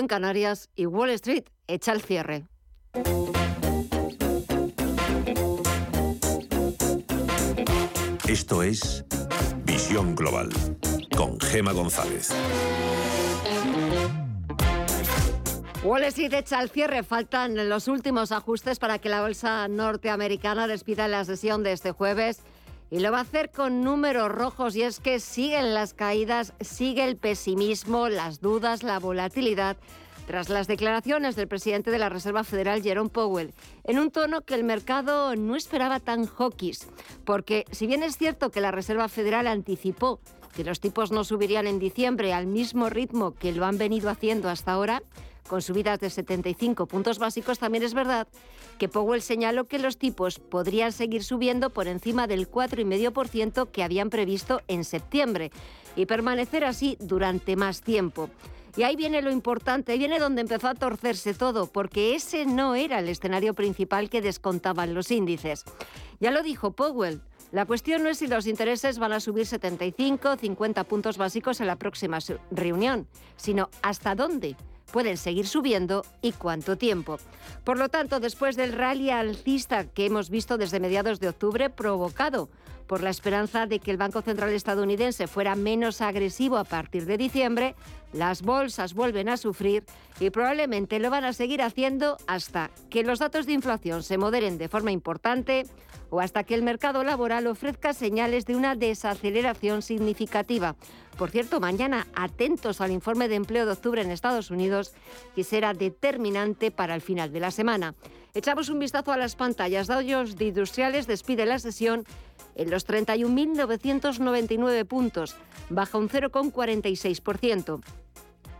en Canarias y Wall Street echa el cierre. Esto es Visión Global con Gema González. Wall Street echa el cierre. Faltan los últimos ajustes para que la bolsa norteamericana despida la sesión de este jueves. Y lo va a hacer con números rojos y es que siguen las caídas, sigue el pesimismo, las dudas, la volatilidad tras las declaraciones del presidente de la Reserva Federal, Jerome Powell, en un tono que el mercado no esperaba tan hawkish, porque si bien es cierto que la Reserva Federal anticipó que los tipos no subirían en diciembre al mismo ritmo que lo han venido haciendo hasta ahora, con subidas de 75 puntos básicos, también es verdad que Powell señaló que los tipos podrían seguir subiendo por encima del 4,5% que habían previsto en septiembre y permanecer así durante más tiempo. Y ahí viene lo importante, ahí viene donde empezó a torcerse todo, porque ese no era el escenario principal que descontaban los índices. Ya lo dijo Powell. La cuestión no es si los intereses van a subir 75 o 50 puntos básicos en la próxima reunión, sino hasta dónde pueden seguir subiendo y cuánto tiempo. Por lo tanto, después del rally alcista que hemos visto desde mediados de octubre, provocado por la esperanza de que el Banco Central estadounidense fuera menos agresivo a partir de diciembre, las bolsas vuelven a sufrir y probablemente lo van a seguir haciendo hasta que los datos de inflación se moderen de forma importante o hasta que el mercado laboral ofrezca señales de una desaceleración significativa. Por cierto, mañana atentos al informe de empleo de octubre en Estados Unidos, que será determinante para el final de la semana. Echamos un vistazo a las pantallas. Dow Jones de Industriales despide la sesión en los 31.999 puntos, baja un 0,46%.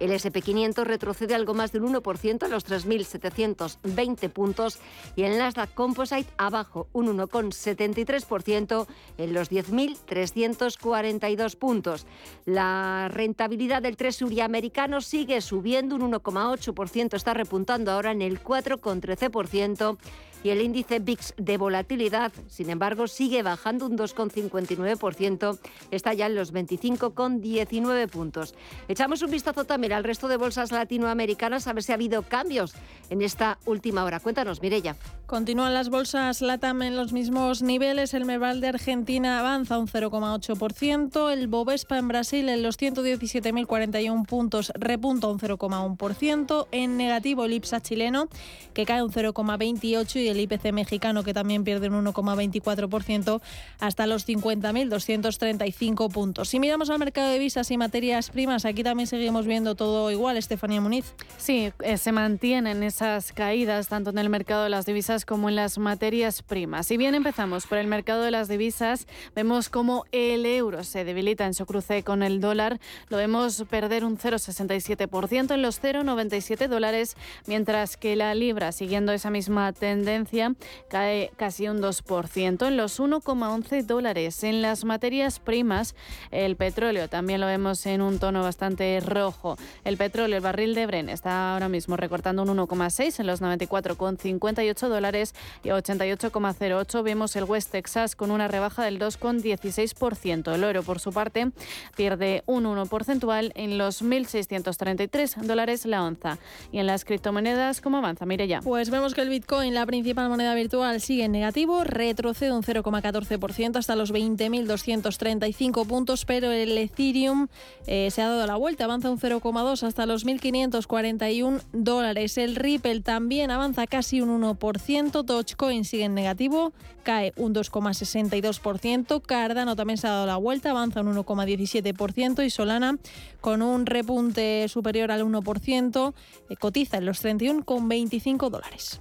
El SP500 retrocede algo más del 1% a los 3.720 puntos y el Nasdaq Composite abajo un 1,73% en los 10.342 puntos. La rentabilidad del Treasury americano sigue subiendo un 1,8%, está repuntando ahora en el 4,13% y el índice VIX de volatilidad, sin embargo, sigue bajando un 2,59%, está ya en los 25,19 puntos. Echamos un vistazo también al resto de bolsas latinoamericanas a ver si ha habido cambios en esta última hora. Cuéntanos, Mirella. Continúan las bolsas LATAM en los mismos niveles. El Merval de Argentina avanza un 0,8%. El Bovespa en Brasil en los 117.041 puntos repunta un 0,1%. En negativo el IPSA chileno que cae un 0,28% y el IPC mexicano que también pierde un 1,24% hasta los 50.235 puntos. Si miramos al mercado de visas y materias primas, aquí también seguimos viendo todo igual, Estefanía Muniz. Sí, eh, se mantienen esas caídas tanto en el mercado de las divisas como en las materias primas. Si bien empezamos por el mercado de las divisas, vemos cómo el euro se debilita en su cruce con el dólar. Lo vemos perder un 0,67% en los 0,97 dólares, mientras que la libra, siguiendo esa misma tendencia, cae casi un 2% en los 1,11 dólares. En las materias primas, el petróleo también lo vemos en un tono bastante rojo. El petróleo, el barril de Bren, está ahora mismo recortando un 1,6 en los 94,58 dólares y 88,08 vemos el West Texas con una rebaja del 2,16%. El oro, por su parte, pierde un 1 porcentual en los 1.633 dólares la onza. Y en las criptomonedas, ¿cómo avanza? Mire ya. Pues vemos que el Bitcoin, la principal moneda virtual sigue en negativo, retrocede un 0,14% hasta los 20.235 puntos, pero el Ethereum eh, se ha dado la vuelta, avanza un 0,2 hasta los 1.541 dólares. El Ripple también avanza casi un 1%, Dogecoin sigue en negativo, cae un 2,62%, Cardano también se ha dado la vuelta, avanza un 1,17% y Solana con un repunte superior al 1%, eh, cotiza en los 31,25 dólares.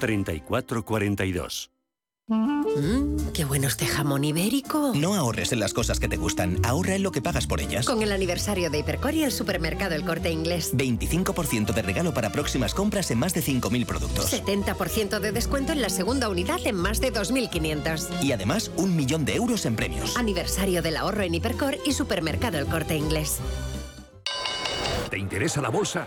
3442. Mmm, qué bueno este jamón ibérico. No ahorres en las cosas que te gustan, ahorra en lo que pagas por ellas. Con el aniversario de Hipercor y el supermercado El Corte Inglés. 25% de regalo para próximas compras en más de 5.000 productos. 70% de descuento en la segunda unidad en más de 2.500. Y además, un millón de euros en premios. Aniversario del ahorro en Hipercor y supermercado El Corte Inglés. ¿Te interesa la bolsa?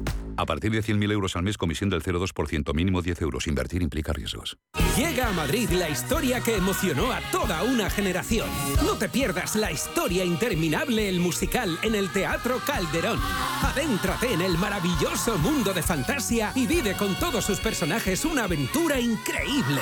A partir de 100.000 euros al mes, comisión del 0,2%, mínimo 10 euros. Invertir implica riesgos. Llega a Madrid la historia que emocionó a toda una generación. No te pierdas la historia interminable, el musical, en el Teatro Calderón. Adéntrate en el maravilloso mundo de fantasía y vive con todos sus personajes una aventura increíble.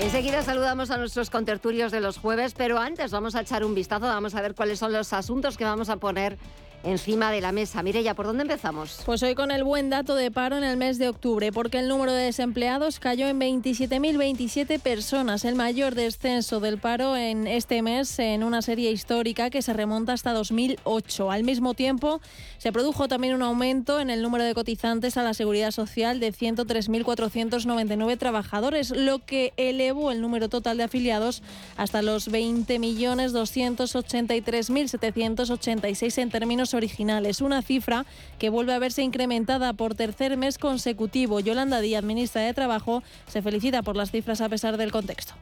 Enseguida saludamos a nuestros contertulios de los jueves, pero antes vamos a echar un vistazo, vamos a ver cuáles son los asuntos que vamos a poner encima de la mesa. Mireya, ¿por dónde empezamos? Pues hoy con el buen dato de paro en el mes de octubre, porque el número de desempleados cayó en 27.027 personas, el mayor descenso del paro en este mes en una serie histórica que se remonta hasta 2008. Al mismo tiempo, se produjo también un aumento en el número de cotizantes a la seguridad social de 103.499 trabajadores, lo que elevó el número total de afiliados hasta los 20.283.786 en términos originales, una cifra que vuelve a verse incrementada por tercer mes consecutivo. Yolanda Díaz, ministra de Trabajo, se felicita por las cifras a pesar del contexto.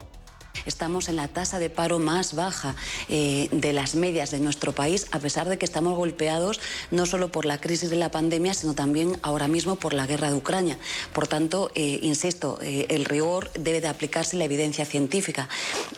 Estamos en la tasa de paro más baja eh, de las medias de nuestro país, a pesar de que estamos golpeados no solo por la crisis de la pandemia, sino también ahora mismo por la guerra de Ucrania. Por tanto, eh, insisto, eh, el rigor debe de aplicarse la evidencia científica.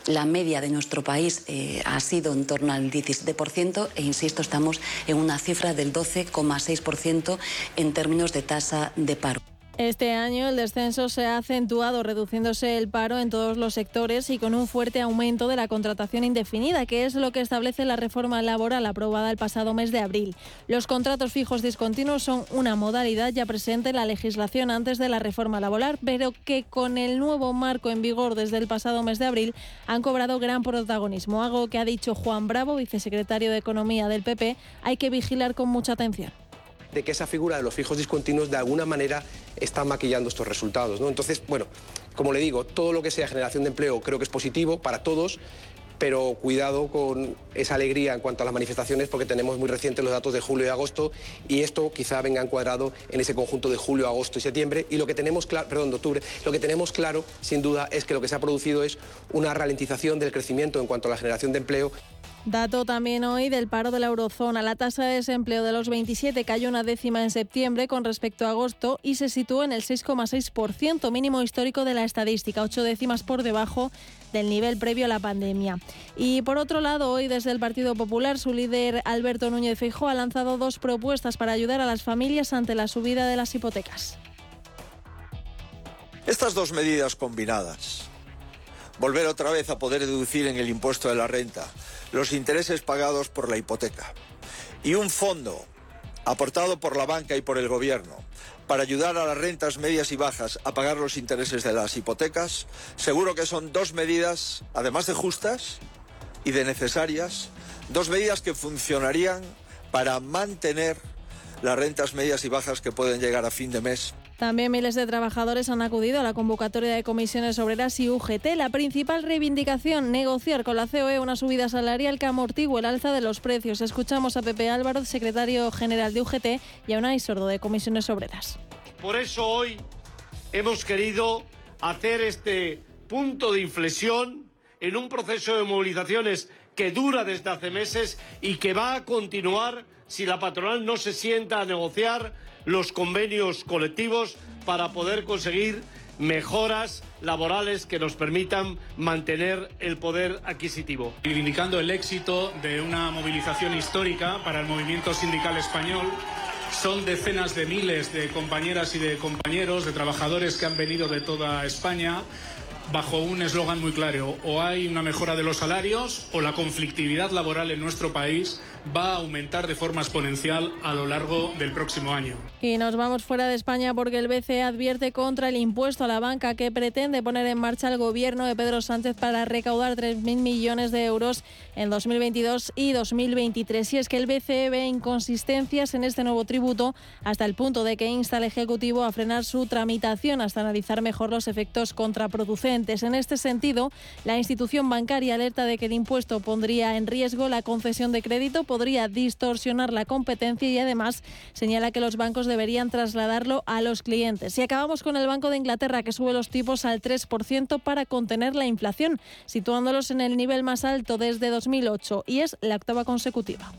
La media de nuestro país ha sido en torno al 17% e, insisto, estamos en una cifra del 12,6% en términos de tasa de paro. Este año el descenso se ha acentuado, reduciéndose el paro en todos los sectores y con un fuerte aumento de la contratación indefinida, que es lo que establece la reforma laboral aprobada el pasado mes de abril. Los contratos fijos discontinuos son una modalidad ya presente en la legislación antes de la reforma laboral, pero que con el nuevo marco en vigor desde el pasado mes de abril han cobrado gran protagonismo, algo que ha dicho Juan Bravo, vicesecretario de Economía del PP, hay que vigilar con mucha atención de que esa figura de los fijos discontinuos de alguna manera está maquillando estos resultados. ¿no? Entonces, bueno, como le digo, todo lo que sea generación de empleo creo que es positivo para todos, pero cuidado con esa alegría en cuanto a las manifestaciones porque tenemos muy recientes los datos de julio y agosto y esto quizá venga encuadrado en ese conjunto de julio, agosto y septiembre y lo que tenemos claro, perdón, de octubre, lo que tenemos claro sin duda es que lo que se ha producido es una ralentización del crecimiento en cuanto a la generación de empleo. Dato también hoy del paro de la eurozona. La tasa de desempleo de los 27 cayó una décima en septiembre con respecto a agosto y se situó en el 6,6%, mínimo histórico de la estadística, ocho décimas por debajo del nivel previo a la pandemia. Y por otro lado, hoy desde el Partido Popular, su líder Alberto Núñez Feijóo ha lanzado dos propuestas para ayudar a las familias ante la subida de las hipotecas. Estas dos medidas combinadas, volver otra vez a poder deducir en el impuesto de la renta los intereses pagados por la hipoteca y un fondo aportado por la banca y por el gobierno para ayudar a las rentas medias y bajas a pagar los intereses de las hipotecas, seguro que son dos medidas, además de justas y de necesarias, dos medidas que funcionarían para mantener las rentas medias y bajas que pueden llegar a fin de mes también miles de trabajadores han acudido a la convocatoria de comisiones obreras y UGT. La principal reivindicación, negociar con la COE una subida salarial que amortigue el alza de los precios. Escuchamos a Pepe Álvaro, secretario general de UGT, y a Unai Sordo de comisiones obreras. Por eso hoy hemos querido hacer este punto de inflexión en un proceso de movilizaciones que dura desde hace meses y que va a continuar si la patronal no se sienta a negociar los convenios colectivos para poder conseguir mejoras laborales que nos permitan mantener el poder adquisitivo. Reivindicando el éxito de una movilización histórica para el movimiento sindical español, son decenas de miles de compañeras y de compañeros, de trabajadores que han venido de toda España bajo un eslogan muy claro, o hay una mejora de los salarios o la conflictividad laboral en nuestro país va a aumentar de forma exponencial a lo largo del próximo año. Y nos vamos fuera de España porque el BCE advierte contra el impuesto a la banca que pretende poner en marcha el gobierno de Pedro Sánchez para recaudar 3.000 millones de euros en 2022 y 2023. Y es que el BCE ve inconsistencias en este nuevo tributo hasta el punto de que insta al Ejecutivo a frenar su tramitación hasta analizar mejor los efectos contraproducentes. En este sentido, la institución bancaria alerta de que el impuesto pondría en riesgo la concesión de crédito podría distorsionar la competencia y además señala que los bancos deberían trasladarlo a los clientes. Y acabamos con el Banco de Inglaterra que sube los tipos al 3% para contener la inflación, situándolos en el nivel más alto desde 2008 y es la octava consecutiva.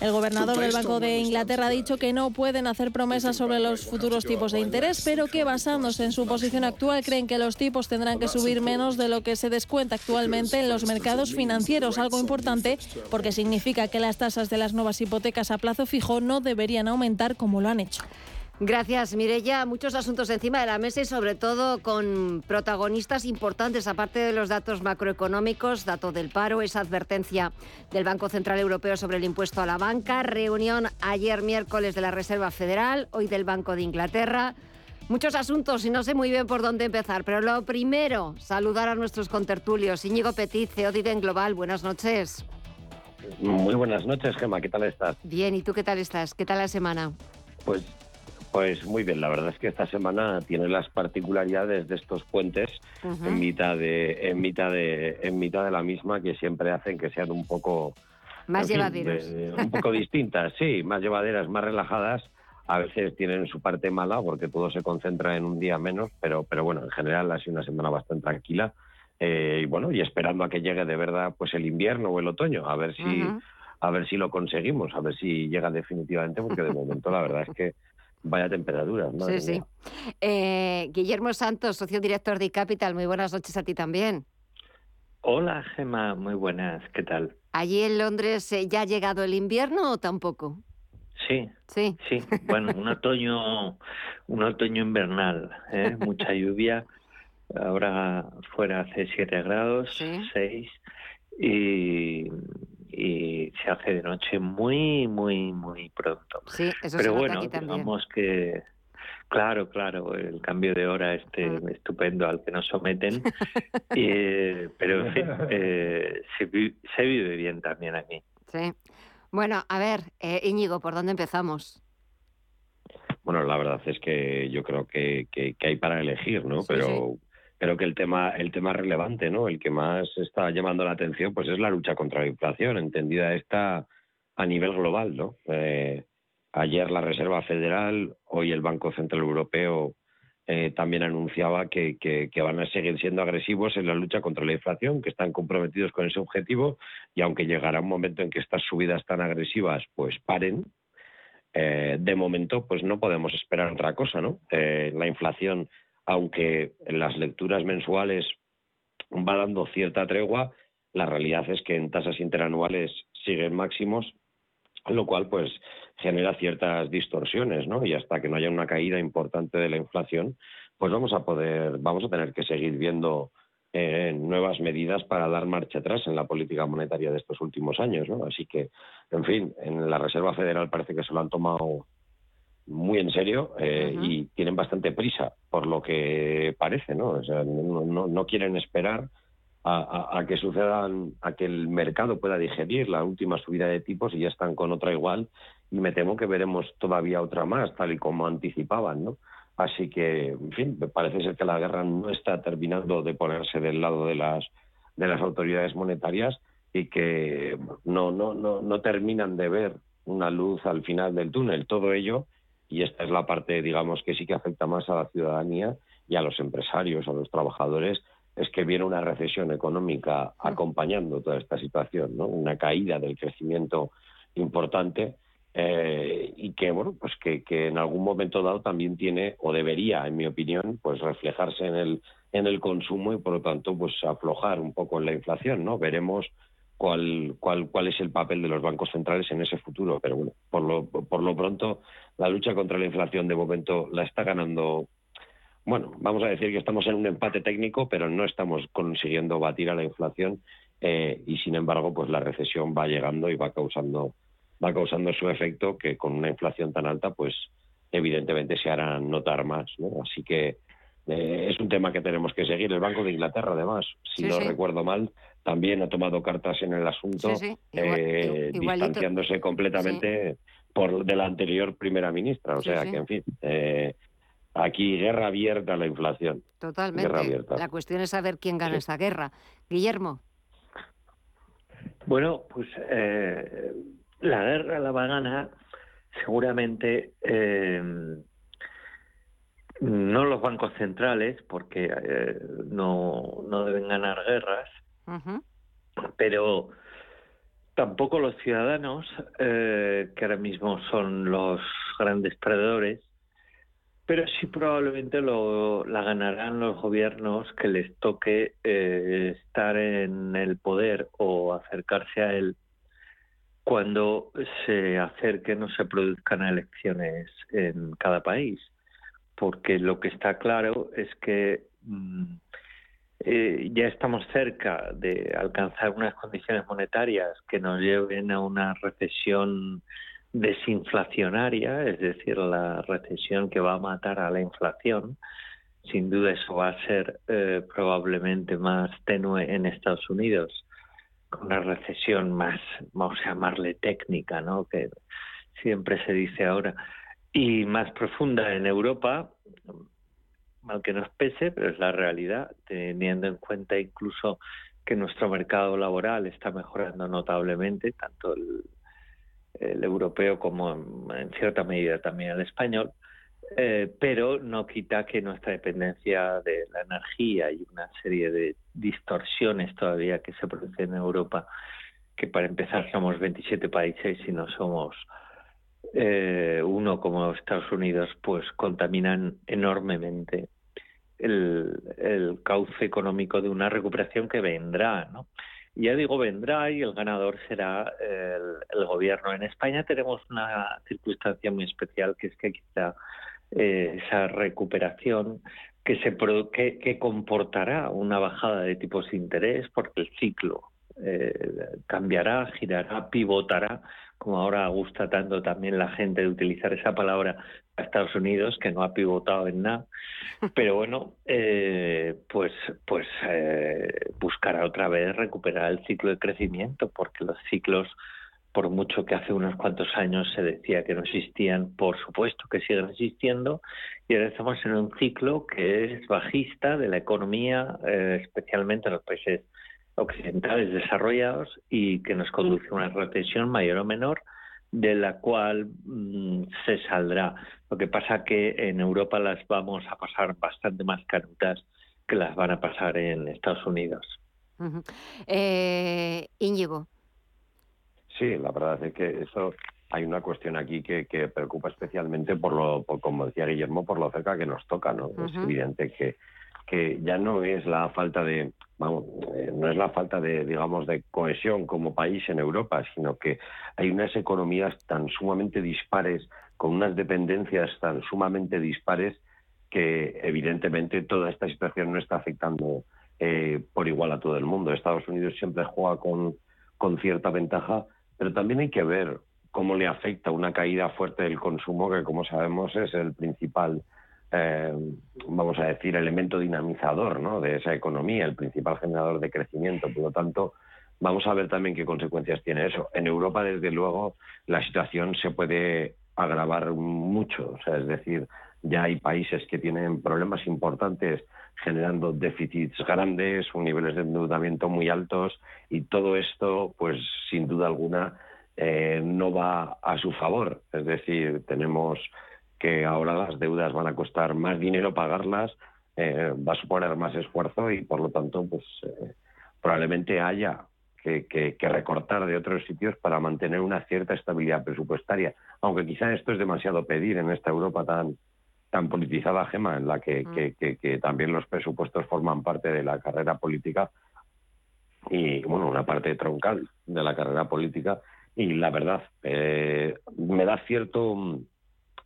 El gobernador del Banco de Inglaterra ha dicho que no pueden hacer promesas sobre los futuros tipos de interés, pero que basándose en su posición actual creen que los tipos tendrán que subir menos de lo que se descuenta actualmente en los mercados financieros, algo importante porque significa que las tasas de las nuevas hipotecas a plazo fijo no deberían aumentar como lo han hecho. Gracias, Mirella. Muchos asuntos encima de la mesa y sobre todo con protagonistas importantes, aparte de los datos macroeconómicos, dato del paro, esa advertencia del Banco Central Europeo sobre el impuesto a la banca, reunión ayer miércoles de la Reserva Federal, hoy del Banco de Inglaterra. Muchos asuntos y no sé muy bien por dónde empezar, pero lo primero, saludar a nuestros contertulios. Íñigo Petit, CEO de Global, buenas noches. Muy buenas noches, Gemma, ¿qué tal estás? Bien, ¿y tú qué tal estás? ¿Qué tal la semana? Pues pues muy bien, la verdad es que esta semana tiene las particularidades de estos puentes en mitad de en mitad de en mitad de la misma que siempre hacen que sean un poco más llevaderas, un poco distintas, sí, más llevaderas, más relajadas. A veces tienen su parte mala porque todo se concentra en un día menos, pero pero bueno, en general ha sido una semana bastante tranquila. Eh, y bueno, y esperando a que llegue de verdad pues el invierno o el otoño, a ver si a ver si lo conseguimos, a ver si llega definitivamente, porque de momento la verdad es que Vaya temperatura. Sí, sí. Eh, Guillermo Santos, socio director de Capital, muy buenas noches a ti también. Hola, Gema, muy buenas, ¿qué tal? ¿Allí en Londres eh, ya ha llegado el invierno o tampoco? Sí, sí, sí. Bueno, un otoño, un otoño invernal, ¿eh? mucha lluvia. Ahora fuera hace 7 grados, 6 y y se hace de noche muy, muy, muy pronto. Sí, eso Pero se bueno, aquí también. digamos que, claro, claro, el cambio de hora este Mm. estupendo al que nos someten, y, pero en fin, eh, se, vi- se vive bien también aquí. Sí. Bueno, a ver, eh, Íñigo, ¿por dónde empezamos? Bueno, la verdad es que yo creo que, que- que hay para elegir, ¿no? Sí, Pero creo que el tema, el tema relevante, ¿no? El que más está llamando la atención, pues es la lucha contra la inflación, entendida esta a nivel global, ¿no? Eh, ayer la Reserva Federal, hoy el Banco Central Europeo eh, también anunciaba que, que- van a seguir siendo agresivos en la lucha contra la inflación, que están comprometidos con ese objetivo y aunque llegará un momento en que estas subidas tan agresivas pues paren, eh, de momento pues no podemos esperar otra cosa, ¿no? La inflación, aunque en las lecturas mensuales va dando cierta tregua, la realidad es que en tasas interanuales siguen máximos lo cual pues genera ciertas distorsiones, ¿no? Y hasta que no haya una caída importante de la inflación, pues vamos a poder, vamos a tener que seguir viendo eh, nuevas medidas para dar marcha atrás en la política monetaria de estos últimos años, ¿no? Así que, en fin, en la Reserva Federal parece que se lo han tomado muy en serio eh, y tienen bastante prisa, por lo que parece, ¿no? O sea, no, no, quieren esperar a, a, que sucedan, a que el mercado pueda digerir la última subida de tipos y ya están con otra igual y me temo que veremos todavía otra más, tal y como anticipaban, ¿no? Así que, en fin, parece ser que la guerra no está terminando de ponerse del lado de las de las autoridades monetarias y que no no no no terminan de ver una luz al final del túnel. Todo ello y esta es la parte, digamos, que sí que afecta más a la ciudadanía y a los empresarios, a los trabajadores, es que viene una recesión económica acompañando toda esta situación, ¿no? Una caída del crecimiento importante eh, y que bueno pues que, que, en algún momento dado también tiene o debería en mi opinión pues reflejarse en el en el consumo y por lo tanto pues aflojar un poco en la inflación no veremos cuál cuál cuál es el papel de los bancos centrales en ese futuro pero bueno por lo por lo pronto la lucha contra la inflación de momento la está ganando bueno vamos a decir que estamos en un empate técnico pero no estamos consiguiendo batir a la inflación eh, y sin embargo pues la recesión va llegando y va causando va causando su efecto que con una inflación tan alta, pues evidentemente se hará notar más. ¿no? Así que eh, es un tema que tenemos que seguir. El Banco de Inglaterra, además, si no recuerdo mal, también ha tomado cartas en el asunto, eh, distanciándose completamente por de la anterior primera ministra. O sea que, en fin, eh, aquí guerra abierta a la inflación. Totalmente. La cuestión es saber quién gana esta guerra. Guillermo. Bueno, pues la guerra la va a ganar seguramente eh, no los bancos centrales, porque eh, no, no deben ganar guerras, pero tampoco los ciudadanos, eh, que ahora mismo son los grandes perdedores, pero sí probablemente lo, la ganarán los gobiernos que les toque estar en el poder o acercarse a él cuando se acerquen o se produzcan elecciones en cada país. Porque lo que está claro es que mm, eh, ya estamos cerca de alcanzar unas condiciones monetarias que nos lleven a una recesión desinflacionaria, es decir, la recesión que va a matar a la inflación. Sin duda eso va a ser eh, probablemente más tenue en Estados Unidos una recesión más, vamos a llamarle técnica, ¿no? que siempre se dice ahora, y más profunda en Europa, mal que nos pese, pero es la realidad, teniendo en cuenta incluso que nuestro mercado laboral está mejorando notablemente, tanto el, europeo como en, cierta medida también el español, eh, pero no quita que nuestra dependencia de la energía y una serie de distorsiones todavía que se producen en Europa, que para empezar somos 27 países y no somos eh, uno como Estados Unidos, pues contaminan enormemente el, cauce económico de una recuperación que vendrá, ¿no? ya digo, vendrá y el ganador será el, gobierno. En España tenemos una circunstancia muy especial, que es que quizá eh, esa recuperación que, se, que, comportará una bajada de tipos de interés porque el ciclo eh, cambiará, girará, pivotará, como ahora gusta tanto también la gente de utilizar esa palabra a Estados Unidos, que no ha pivotado en nada, pero bueno, eh, pues, pues buscará otra vez recuperar el ciclo de crecimiento, porque los ciclos por mucho que hace unos cuantos años se decía que no existían, por supuesto que siguen existiendo, y ahora estamos en un ciclo que es bajista de la economía, eh, especialmente en los países occidentales desarrollados, y que nos conduce a una recesión mayor o menor, de la cual mm, se saldrá. Lo que pasa que en Europa las vamos a pasar bastante más canutas que las van a pasar en Estados Unidos. eh, Íñigo. Sí, la verdad es que eso hay una cuestión aquí que, preocupa especialmente por lo, como decía Guillermo, por lo cerca que nos toca, ¿no? Es evidente que, que ya no es la falta de, vamos, eh, no es la falta de, digamos, de cohesión como país en Europa, sino que hay unas economías tan sumamente dispares, con unas dependencias tan sumamente dispares, que evidentemente toda esta situación no está afectando eh, por igual a todo el mundo. Estados Unidos siempre juega con, con cierta ventaja, pero también hay que ver cómo le afecta una caída fuerte del consumo, que como sabemos es el principal eh, vamos a decir, elemento dinamizador ¿no? de esa economía, el principal generador de crecimiento. Por lo tanto, vamos a ver también qué consecuencias tiene eso. En Europa, desde luego, la situación se puede agravar mucho. O sea, es decir, ya hay países que tienen problemas importantes generando déficits grandes, niveles de endeudamiento muy altos y todo esto, pues sin duda alguna, eh, no va a su favor. Es decir, tenemos que ahora las deudas van a costar más dinero pagarlas, eh, va a suponer más esfuerzo y por lo tanto pues eh, probablemente haya que, recortar de otros sitios para mantener una cierta estabilidad presupuestaria, aunque quizá esto es demasiado pedir en esta Europa tan tan politizada, Gema, en la que, mm. que también los presupuestos forman parte de la carrera política y, bueno, una parte troncal de la carrera política. Y la verdad, eh, me da cierto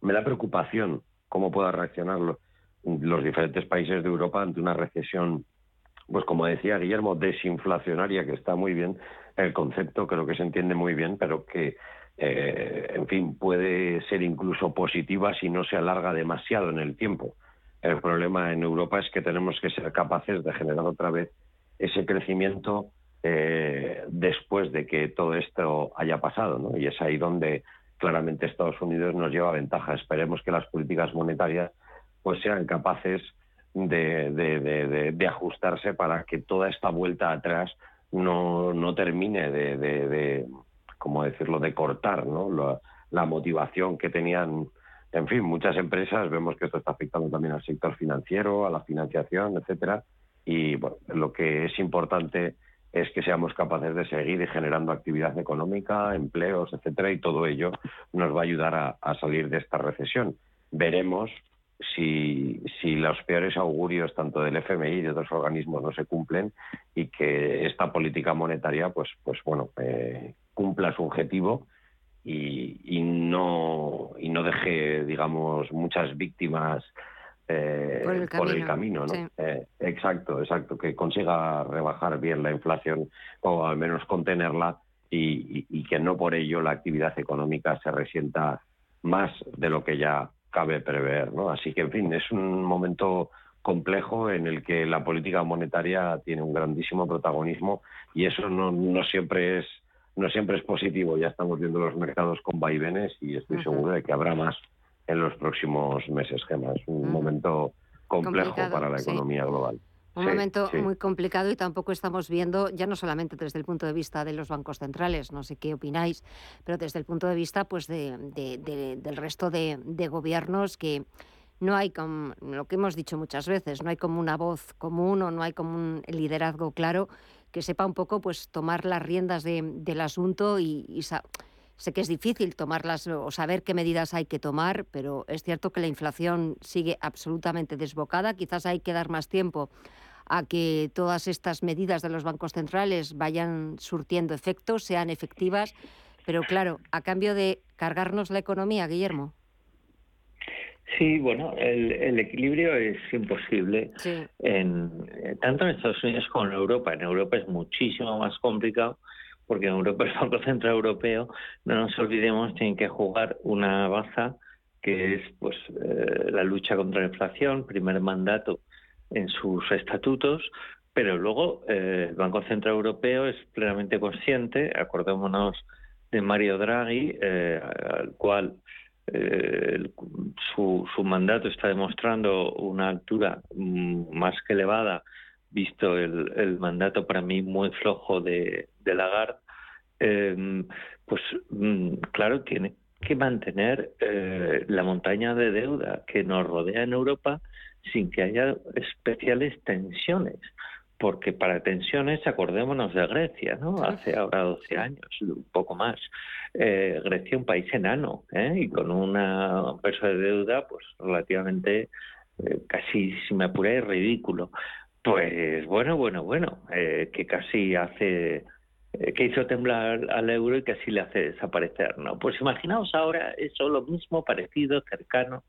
me da preocupación cómo puedan reaccionar los, diferentes países de Europa ante una recesión, pues como decía Guillermo, desinflacionaria, que está muy bien, el concepto creo que se entiende muy bien, pero que, eh, en fin, puede ser incluso positiva si no se alarga demasiado en el tiempo. El problema en Europa es que tenemos que ser capaces de generar otra vez ese crecimiento eh, después de que todo esto haya pasado, ¿no? Y es ahí donde claramente Estados Unidos nos lleva ventaja. Esperemos que las políticas monetarias pues sean capaces de, ajustarse para que toda esta vuelta atrás no, no termine de, como decirlo, de cortar ¿no? la, motivación que tenían. En fin, muchas empresas vemos que esto está afectando también al sector financiero, a la financiación, etcétera. Y bueno, lo que es importante es que seamos capaces de seguir generando actividad económica, empleos, etcétera, y todo ello nos va a ayudar a, salir de esta recesión. Veremos si, si, los peores augurios tanto del FMI y de otros organismos no se cumplen y que esta política monetaria, pues, pues bueno, eh, cumpla su objetivo y, y, no, y no deje, digamos, muchas víctimas eh, por, el camino, ¿no? Eh, exacto, exacto, que consiga rebajar bien la inflación o al menos contenerla y, que no por ello la actividad económica se resienta más de lo que ya cabe prever, ¿no? Así que, en fin, es un momento complejo en el que la política monetaria tiene un grandísimo protagonismo y eso no, no siempre es no siempre es positivo. Ya estamos viendo los mercados con vaivenes y estoy seguro de que habrá más en los próximos meses, Gemma. Es un momento complejo para la economía global. Un momento muy complicado y tampoco estamos viendo, ya no solamente desde el punto de vista de los bancos centrales, no sé qué opináis, pero desde el punto de vista pues de, del resto de, gobiernos que no hay como lo que hemos dicho muchas veces, no hay como una voz común o no hay como un liderazgo claro que sepa un poco pues tomar las riendas del asunto y, y Sé que es difícil tomarlas o saber qué medidas hay que tomar, pero es cierto que la inflación sigue absolutamente desbocada. Quizás hay que dar más tiempo a que todas estas medidas de los bancos centrales vayan surtiendo efectos, sean efectivas, pero claro, a cambio de cargarnos la economía, Guillermo. Sí, bueno, el, equilibrio es imposible en, tanto en Estados Unidos como en Europa. En Europa es muchísimo más complicado porque Europa el Banco Central Europeo, no nos olvidemos, tiene que jugar una baza que es pues eh, la lucha contra la inflación, primer mandato en sus estatutos, pero luego eh, el Banco Central Europeo es plenamente consciente, acordémonos de Mario Draghi, eh, al cual su, su mandato está demostrando una altura mm, más que elevada visto el, el mandato para mí muy flojo de, de Lagarde, eh, pues mm, claro, tiene que mantener eh, la montaña de deuda que nos rodea en Europa sin que haya especiales tensiones. Porque para tensiones, acordémonos de Grecia, ¿no? Hace ahora 12 años, un poco más. Eh, Grecia, un país enano, ¿eh? y con una peso de deuda, pues relativamente eh, casi, si me apuré, ridículo. Pues bueno, bueno, bueno, eh, que casi hace, eh, que hizo temblar al euro y casi le hace desaparecer, ¿no? Pues imaginaos ahora eso, lo mismo, parecido, cercano,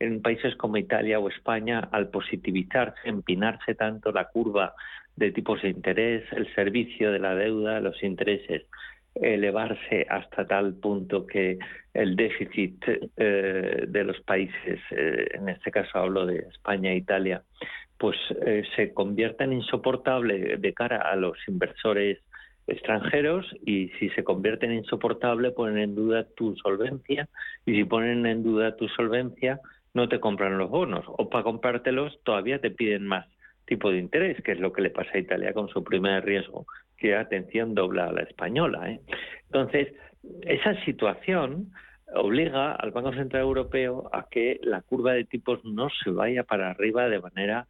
en países como Italia o España, al positivizarse, empinarse tanto la curva de tipos de interés, el servicio de la deuda, los intereses, elevarse hasta tal punto que el déficit eh, de los países, en este caso hablo de España e Italia, pues eh, se convierta en insoportable de cara a los inversores extranjeros y si se convierten en insoportable ponen en duda tu solvencia y si ponen en duda tu solvencia no te compran los bonos o para comprártelos todavía te piden más tipo de interés, que es lo que le pasa a Italia con su primer riesgo, que atención dobla a la española. ¿eh? Entonces, esa situación obliga al Banco Central Europeo a que la curva de tipos no se vaya para arriba de manera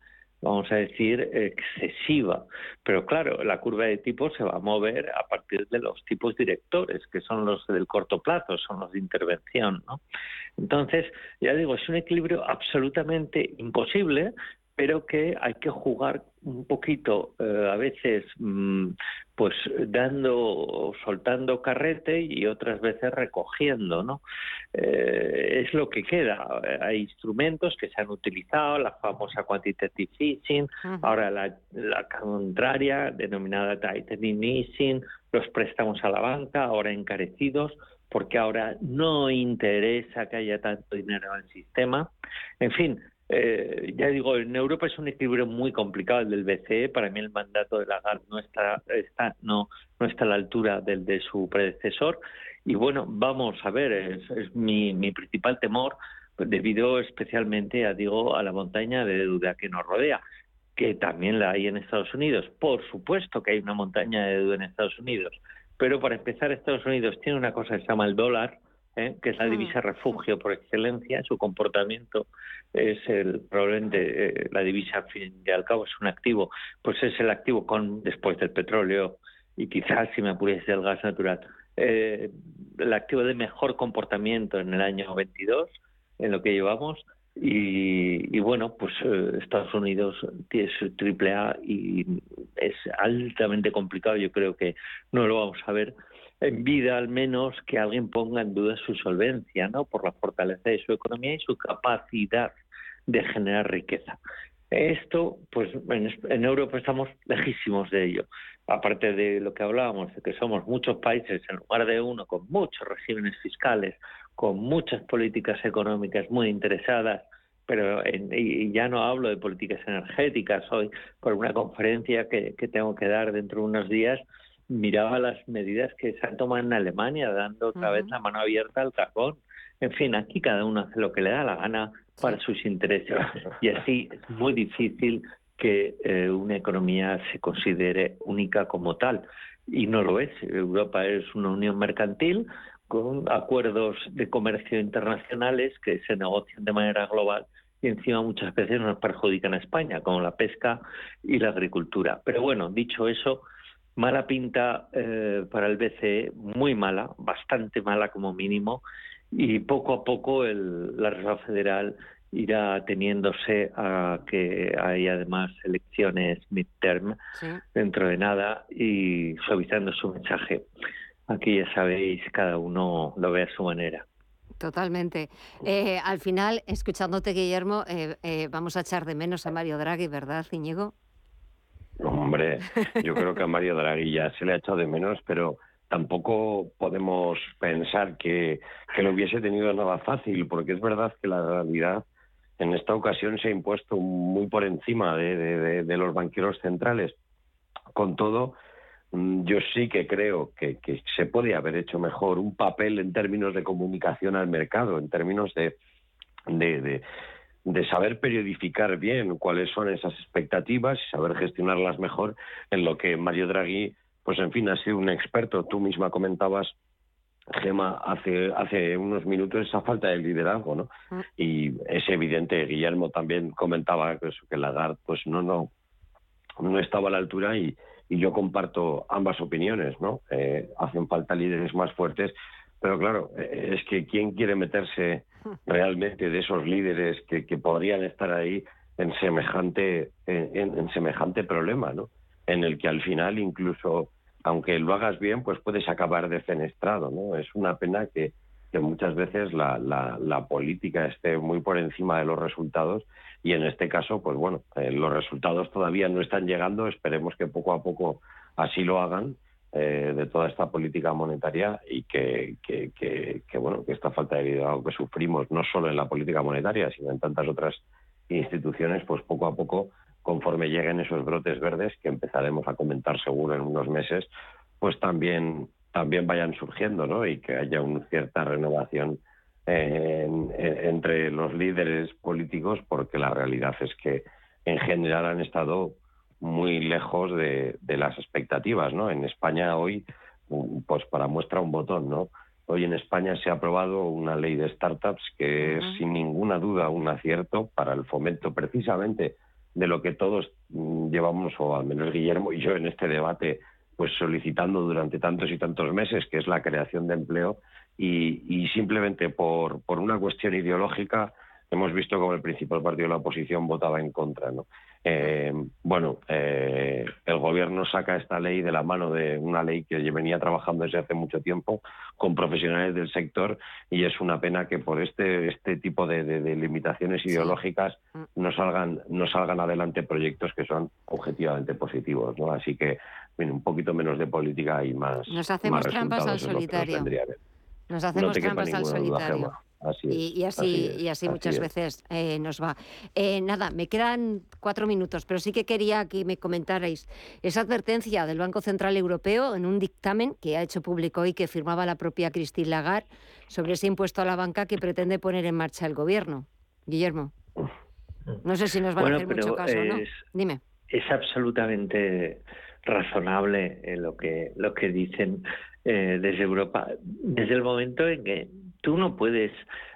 vamos a decir, excesiva. Pero claro, la curva de tipos se va a mover a partir de los tipos directores, que son los del corto plazo, son los de intervención. ¿no? Entonces, ya digo, es un equilibrio absolutamente imposible, pero que hay que jugar un poquito, eh, a veces, mm, pues dando, soltando carrete y otras veces recogiendo, ¿no? Eh, es lo que queda. Hay instrumentos que se han utilizado, la famosa quantitative easing, ahora la, la, contraria, denominada tightening easing, los préstamos a la banca, ahora encarecidos, porque ahora no interesa que haya tanto dinero en el sistema. En fin, eh, ya digo, en Europa es un equilibrio muy complicado el del BCE. Para mí el mandato de Lagarde no está, está, no, no está a la altura del de su predecesor. Y bueno, vamos a ver, es, mi, principal temor debido especialmente a, digo, a la montaña de deuda que nos rodea, que también la hay en Estados Unidos. Por supuesto que hay una montaña de deuda en Estados Unidos. Pero para empezar, Estados Unidos tiene una cosa que se llama el dólar, ¿eh? que es la ah. divisa refugio por excelencia, su comportamiento es el probablemente eh, la divisa al fin y al cabo es un activo, pues es el activo con después del petróleo y quizás si me apuriese el gas natural, eh, el activo de mejor comportamiento en el año 22 en lo que llevamos y, bueno, pues Estados Unidos tiene su triple A y es altamente complicado. Yo creo que no lo vamos a ver en vida al menos que alguien ponga en duda su solvencia, ¿no? Por la fortaleza de su economía y su capacidad de generar riqueza. Esto, pues en, Europa estamos lejísimos de ello. Aparte de lo que hablábamos, de que somos muchos países en lugar de uno, con muchos regímenes fiscales, con muchas políticas económicas muy interesadas, pero y ya no hablo de políticas energéticas hoy, por una conferencia que tengo que dar dentro de unos días miraba las medidas que se han tomado en Alemania, dando otra vez la mano abierta al cajón. En fin, aquí cada uno hace lo que le da la gana para sus intereses y así es muy difícil que eh, una economía se considere única como tal. Y no lo es. Europa es una unión mercantil con acuerdos de comercio internacionales que se negocian de manera global y encima muchas veces nos perjudican a España, como la pesca y la agricultura. Pero bueno, dicho eso, Mala pinta eh, para el BCE, muy mala, bastante mala como mínimo, y poco a poco el, la Reserva Federal irá teniéndose a que hay además elecciones midterm dentro de nada y suavizando su mensaje. Aquí ya sabéis, cada uno lo ve a su manera. Totalmente. Eh, al final, escuchándote, Guillermo, eh, vamos a echar de menos a Mario Draghi, ¿verdad, Iñigo? Hombre, yo creo que a Mario Draghi ya se le ha echado de menos, pero tampoco podemos pensar que, que lo hubiese tenido nada fácil, porque es verdad que la realidad en esta ocasión se ha impuesto muy por encima de, de, los banqueros centrales. Con todo, mm, yo sí que creo que, que, se puede haber hecho mejor un papel en términos de comunicación al mercado, en términos de, de, de saber periodificar bien cuáles son esas expectativas y saber gestionarlas mejor, en lo que Mario Draghi, pues en fin, ha sido un experto. Tú misma comentabas, Gema, hace, hace unos minutos esa falta de liderazgo, ¿no? Mm. Y es evidente, Guillermo también comentaba que, que Lagarde, pues no, no, no estaba a la altura y, y yo comparto ambas opiniones, ¿no? Eh, hacen falta líderes más fuertes Pero claro, eh, es que ¿quién quiere meterse realmente de esos líderes que, podrían estar ahí en semejante, en, semejante problema, ¿no? En el que al final incluso, aunque lo hagas bien, pues puedes acabar defenestrado, ¿no? Es una pena que, muchas veces la, la, política esté muy por encima de los resultados y en este caso, pues bueno, eh, los resultados todavía no están llegando, esperemos que poco a poco así lo hagan eh, de toda esta política monetaria y que, bueno que esta falta de liderazgo que sufrimos no solo en la política monetaria sino en tantas otras instituciones pues poco a poco conforme lleguen esos brotes verdes que empezaremos a comentar seguro en unos meses pues también también vayan surgiendo ¿no? y que haya una cierta renovación entre los líderes políticos porque la realidad es que en general han estado muy lejos de, las expectativas, ¿no? En España hoy, pues para muestra un botón, ¿no? Hoy en España se ha aprobado una ley de startups que es sin ninguna duda un acierto para el fomento precisamente de lo que todos mm, llevamos, o al menos Guillermo y yo en este debate, pues solicitando durante tantos y tantos meses, que es la creación de empleo, y, y simplemente por, por una cuestión ideológica hemos visto como el principal partido de la oposición votaba en contra. ¿no? Eh, bueno, eh, el gobierno saca esta ley de la mano de una ley que venía trabajando desde hace mucho tiempo con profesionales del sector y es una pena que por este este tipo de, limitaciones ideológicas mm. no salgan no salgan adelante proyectos que son objetivamente positivos, ¿no? Así que un poquito menos de política y más. Nos hacemos trampas al solitario. Nos hacemos trampas al solitario y, así, y así, muchas veces eh, nos va. Eh, nada, me quedan cuatro minutos, pero sí que quería que me comentarais esa advertencia del Banco Central Europeo en un dictamen que ha hecho público hoy que firmaba la propia Christine Lagarde sobre ese impuesto a la banca que pretende poner en marcha el gobierno. Guillermo. No sé si nos van a hacer mucho caso o no. Dime. Es absolutamente razonable eh, lo que lo que dicen desde Europa desde el momento en que tú no puedes,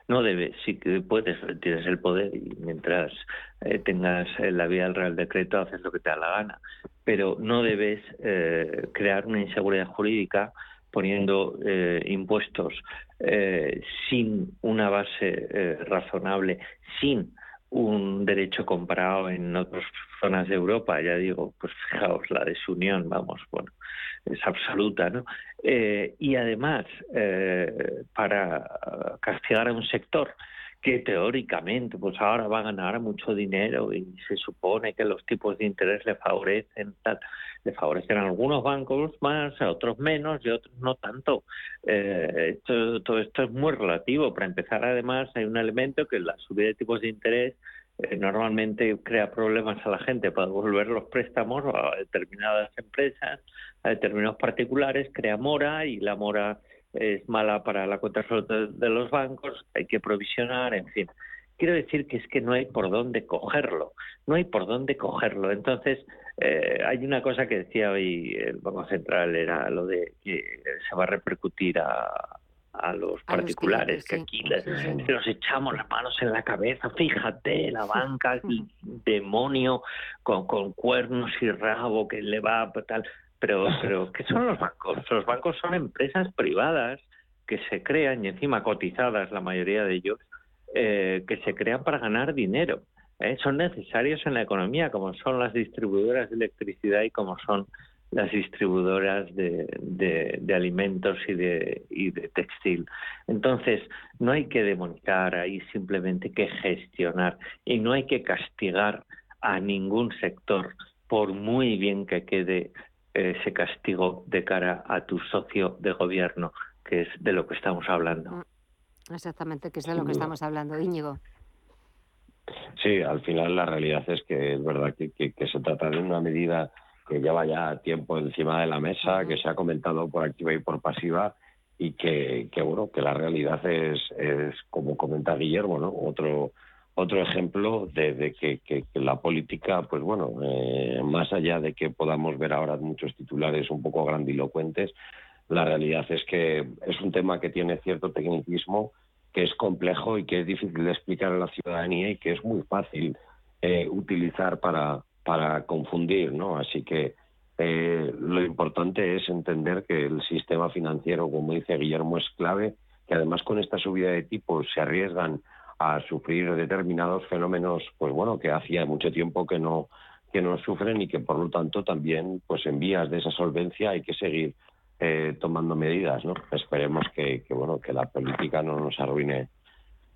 no debes, sí que puedes, tienes el poder y mientras eh, tengas la vía del Real Decreto haces lo que te da la gana, pero no debes eh, crear una inseguridad jurídica poniendo eh, impuestos sin una base razonable, sin un derecho comparado en otras zonas de Europa, ya digo, pues fijaos, la desunión, vamos, bueno, es absoluta, ¿no? Eh, y además, eh, para castigar a un sector que teóricamente pues ahora va a ganar mucho dinero y se supone que los tipos de interés le favorecen tal, le favorecen a algunos bancos más, a otros menos y a otros no tanto. Eh, todo esto es muy relativo. Para empezar, además, hay un elemento que la subida de tipos de interés eh, normalmente crea problemas a la gente para devolver los préstamos a determinadas empresas, a determinados particulares, crea mora y la mora es mala para la cuenta de los bancos, hay que provisionar, en fin. Quiero decir que es que no hay por dónde cogerlo, no hay por dónde cogerlo. Entonces, eh, hay una cosa que decía hoy el Banco Central, era lo de que se va a repercutir a, a los particulares, que aquí les, nos echamos las manos en la cabeza, fíjate, la banca, el demonio con, con cuernos y rabo que le va tal. Pero, pero, ¿qué son los bancos? Los bancos son empresas privadas que se crean y encima cotizadas, la mayoría de ellos, eh, que se crean para ganar dinero. ¿eh? Son necesarios en la economía, como son las distribuidoras de electricidad y como son las distribuidoras de, de, alimentos y de, y de textil. Entonces, no hay que demonizar, hay simplemente que gestionar y no hay que castigar a ningún sector por muy bien que quede ese castigo de cara a tu socio de gobierno, que es de lo que estamos hablando. Mm, exactamente, que es de lo que estamos hablando, Íñigo. Sí, al final la realidad es que es verdad que, que se trata de una medida que lleva ya tiempo encima de la mesa, que se ha comentado por activa y por pasiva y que, bueno, que la realidad es, es como comenta Guillermo, ¿no? Otro otro ejemplo de, que, la política, pues bueno, eh, más allá de que podamos ver ahora muchos titulares un poco grandilocuentes, la realidad es que es un tema que tiene cierto tecnicismo, que es complejo y que es difícil de explicar a la ciudadanía y que es muy fácil eh, utilizar para, para confundir, ¿no? Así que eh, lo importante es entender que el sistema financiero, como dice Guillermo, es clave, que además con esta subida de tipos se arriesgan a sufrir determinados fenómenos, pues bueno, que hacía mucho tiempo que no que no sufren y que por lo tanto también, pues en vías de esa solvencia hay que seguir eh, tomando medidas, ¿no? Esperemos que, bueno que la política no nos arruine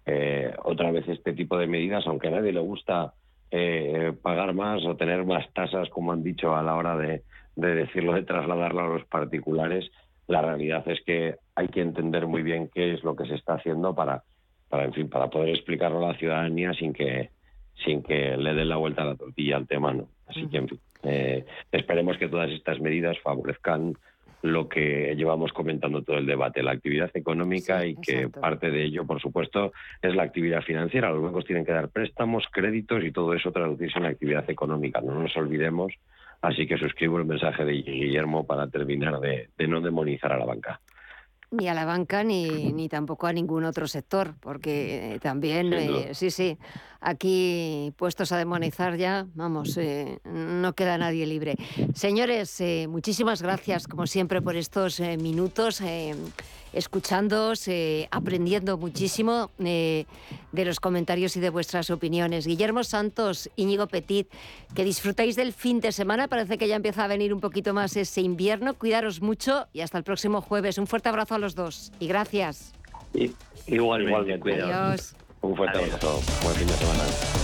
eh, otra vez este tipo de medidas, aunque a nadie le gusta eh, pagar más o tener más tasas, como han dicho a la hora de, decirlo, de trasladarlo a los particulares. La realidad es que hay que entender muy bien qué es lo que se está haciendo para, para en fin, para poder explicarlo a la ciudadanía sin que sin que le den la vuelta a la tortilla al tema, ¿no? Así que, en fin, esperemos que todas estas medidas favorezcan lo que llevamos comentando todo el debate, la actividad económica y que parte de ello, por supuesto, es la actividad financiera. Los bancos tienen que dar préstamos, créditos y todo eso traducirse en actividad económica. No nos olvidemos. Así que suscribo el mensaje de Guillermo para terminar de no demonizar a la banca ni a la banca ni, ni tampoco a ningún otro sector, porque eh, también, eh, sí, sí, aquí puestos a demonizar ya, vamos, eh, no queda nadie libre. Señores, muchísimas gracias, como siempre, por estos minutos escuchándoos, eh, aprendiendo muchísimo eh, de los comentarios y de vuestras opiniones. Guillermo Santos, Íñigo Petit, que disfrutáis del fin de semana. Parece que ya empieza a venir un poquito más ese invierno. Cuidaros mucho y hasta el próximo jueves. Un fuerte abrazo a los dos y gracias. igualmente, cuidados. Un fuerte abrazo. Buen fin de semana.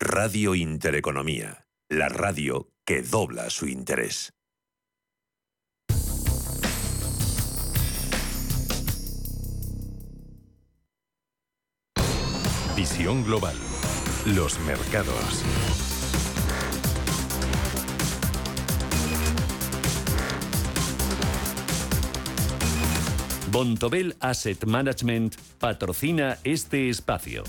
Radio Intereconomía, la radio que dobla su interés. Visión global. Los mercados. Bontobel Asset Management patrocina este espacio.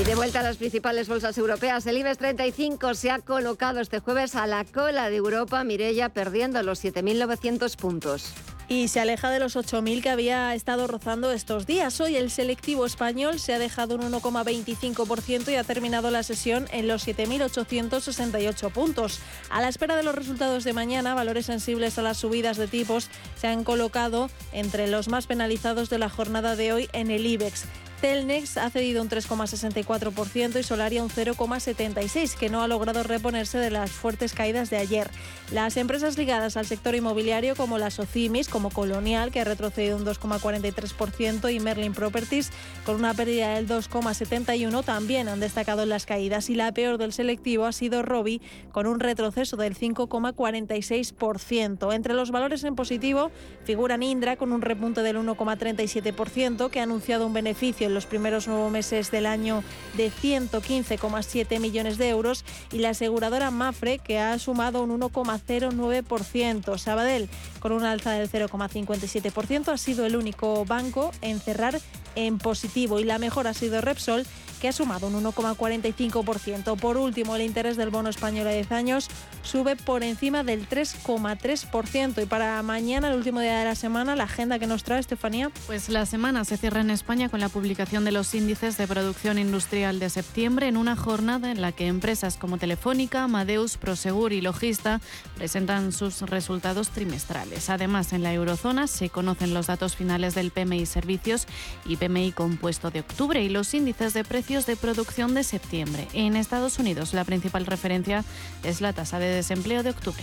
Y de vuelta a las principales bolsas europeas, el IBEX 35 se ha colocado este jueves a la cola de Europa, Mirella, perdiendo los 7.900 puntos y se aleja de los 8.000 que había estado rozando estos días. Hoy el selectivo español se ha dejado un 1,25% y ha terminado la sesión en los 7.868 puntos. A la espera de los resultados de mañana, valores sensibles a las subidas de tipos se han colocado entre los más penalizados de la jornada de hoy en el IBEX. Telnex ha cedido un 3,64% y Solaria un 0,76%, que no ha logrado reponerse de las fuertes caídas de ayer. Las empresas ligadas al sector inmobiliario, como las Ocimis, como Colonial, que ha retrocedido un 2,43%, y Merlin Properties, con una pérdida del 2,71%, también han destacado en las caídas. Y la peor del selectivo ha sido Robi, con un retroceso del 5,46%. Entre los valores en positivo figuran Indra, con un repunte del 1,37%, que ha anunciado un beneficio en los primeros nueve meses del año de 115,7 millones de euros, y la aseguradora Mafre, que ha sumado un 1,09%. Sabadell, con una alza del 0,57%, ha sido el único banco en cerrar en positivo y la mejor ha sido Repsol, que ha sumado un 1,45%. Por último, el interés del bono español a 10 años sube por encima del 3,3%. Y para mañana, el último día de la semana, la agenda que nos trae Estefanía. Pues la semana se cierra en España con la publicación de los índices de producción industrial de septiembre en una jornada en la que empresas como Telefónica, Amadeus, Prosegur y Logista presentan sus resultados trimestrales. Además, en la eurozona se conocen los datos finales del PMI Servicios y PMI compuesto de octubre y los índices de precios de producción de septiembre. En Estados Unidos, la principal referencia es la tasa de desempleo de octubre.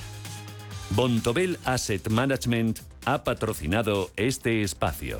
Bontobel Asset Management ha patrocinado este espacio.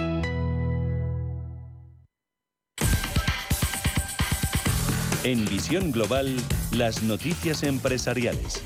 En Visión Global, las noticias empresariales.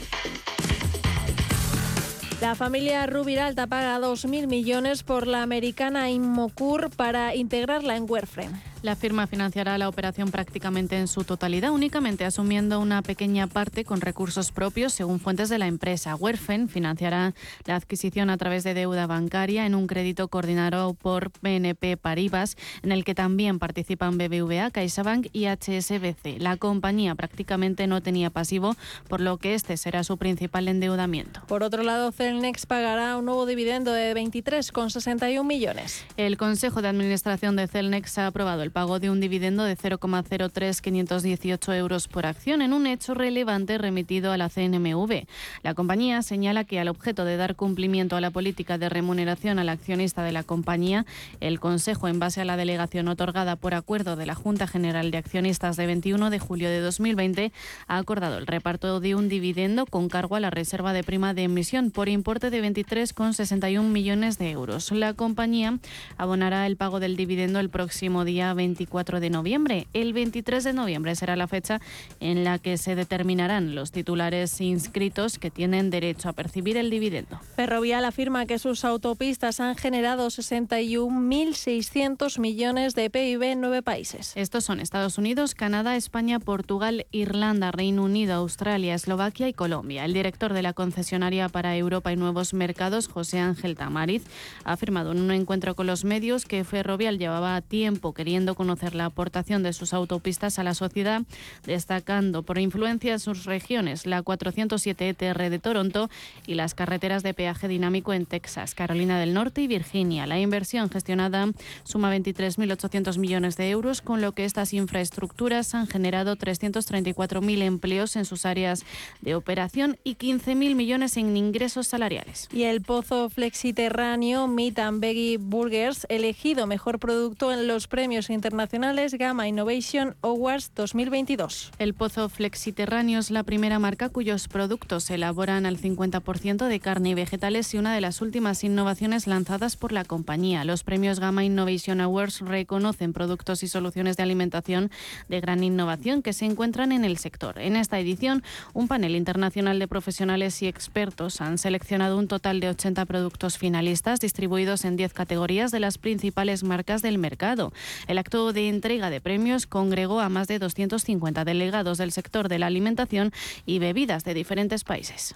La familia Rubiralta paga 2.000 millones por la americana Inmocur para integrarla en Werfren. La firma financiará la operación prácticamente en su totalidad, únicamente asumiendo una pequeña parte con recursos propios, según fuentes de la empresa. Werfen financiará la adquisición a través de deuda bancaria en un crédito coordinado por BNP Paribas, en el que también participan BBVA, CaixaBank y HSBC. La compañía prácticamente no tenía pasivo, por lo que este será su principal endeudamiento. Por otro lado, Celnex pagará un nuevo dividendo de 23,61 millones. El Consejo de Administración de Celnex ha aprobado el pago de un dividendo de 0,03518 euros por acción en un hecho relevante remitido a la CNMV. La compañía señala que al objeto de dar cumplimiento a la política de remuneración al accionista de la compañía, el Consejo, en base a la delegación otorgada por acuerdo de la Junta General de Accionistas de 21 de julio de 2020, ha acordado el reparto de un dividendo con cargo a la reserva de prima de emisión por importe de 23,61 millones de euros. La compañía abonará el pago del dividendo el próximo día 24 de noviembre. El 23 de noviembre será la fecha en la que se determinarán los titulares inscritos que tienen derecho a percibir el dividendo. Ferrovial afirma que sus autopistas han generado 61.600 millones de PIB en nueve países. Estos son Estados Unidos, Canadá, España, Portugal, Irlanda, Reino Unido, Australia, Eslovaquia y Colombia. El director de la concesionaria para Europa y Nuevos Mercados, José Ángel Tamariz, ha afirmado en un encuentro con los medios que Ferrovial llevaba tiempo queriendo conocer la aportación de sus autopistas a la sociedad, destacando por influencia en sus regiones la 407 ETR de Toronto y las carreteras de peaje dinámico en Texas, Carolina del Norte y Virginia. La inversión gestionada suma 23.800 millones de euros, con lo que estas infraestructuras han generado 334.000 empleos en sus áreas de operación y 15.000 millones en ingresos salariales. Y el pozo flexiterráneo Meat and Veggie Burgers, elegido mejor producto en los premios internacionales Gamma Innovation Awards 2022. El Pozo Flexiterráneo es la primera marca cuyos productos se elaboran al 50% de carne y vegetales y una de las últimas innovaciones lanzadas por la compañía. Los premios Gamma Innovation Awards reconocen productos y soluciones de alimentación de gran innovación que se encuentran en el sector. En esta edición, un panel internacional de profesionales y expertos han seleccionado un total de 80 productos finalistas distribuidos en 10 categorías de las principales marcas del mercado. El acto de entrega de premios congregó a más de 250 delegados del sector de la alimentación y bebidas de diferentes países.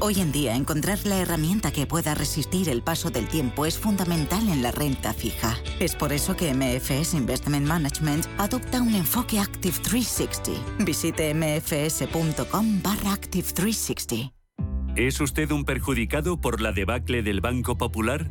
Hoy en día, encontrar la herramienta que pueda resistir el paso del tiempo es fundamental en la renta fija. Es por eso que MFS Investment Management adopta un enfoque Active 360. Visite mfs.com barra Active 360. ¿Es usted un perjudicado por la debacle del Banco Popular?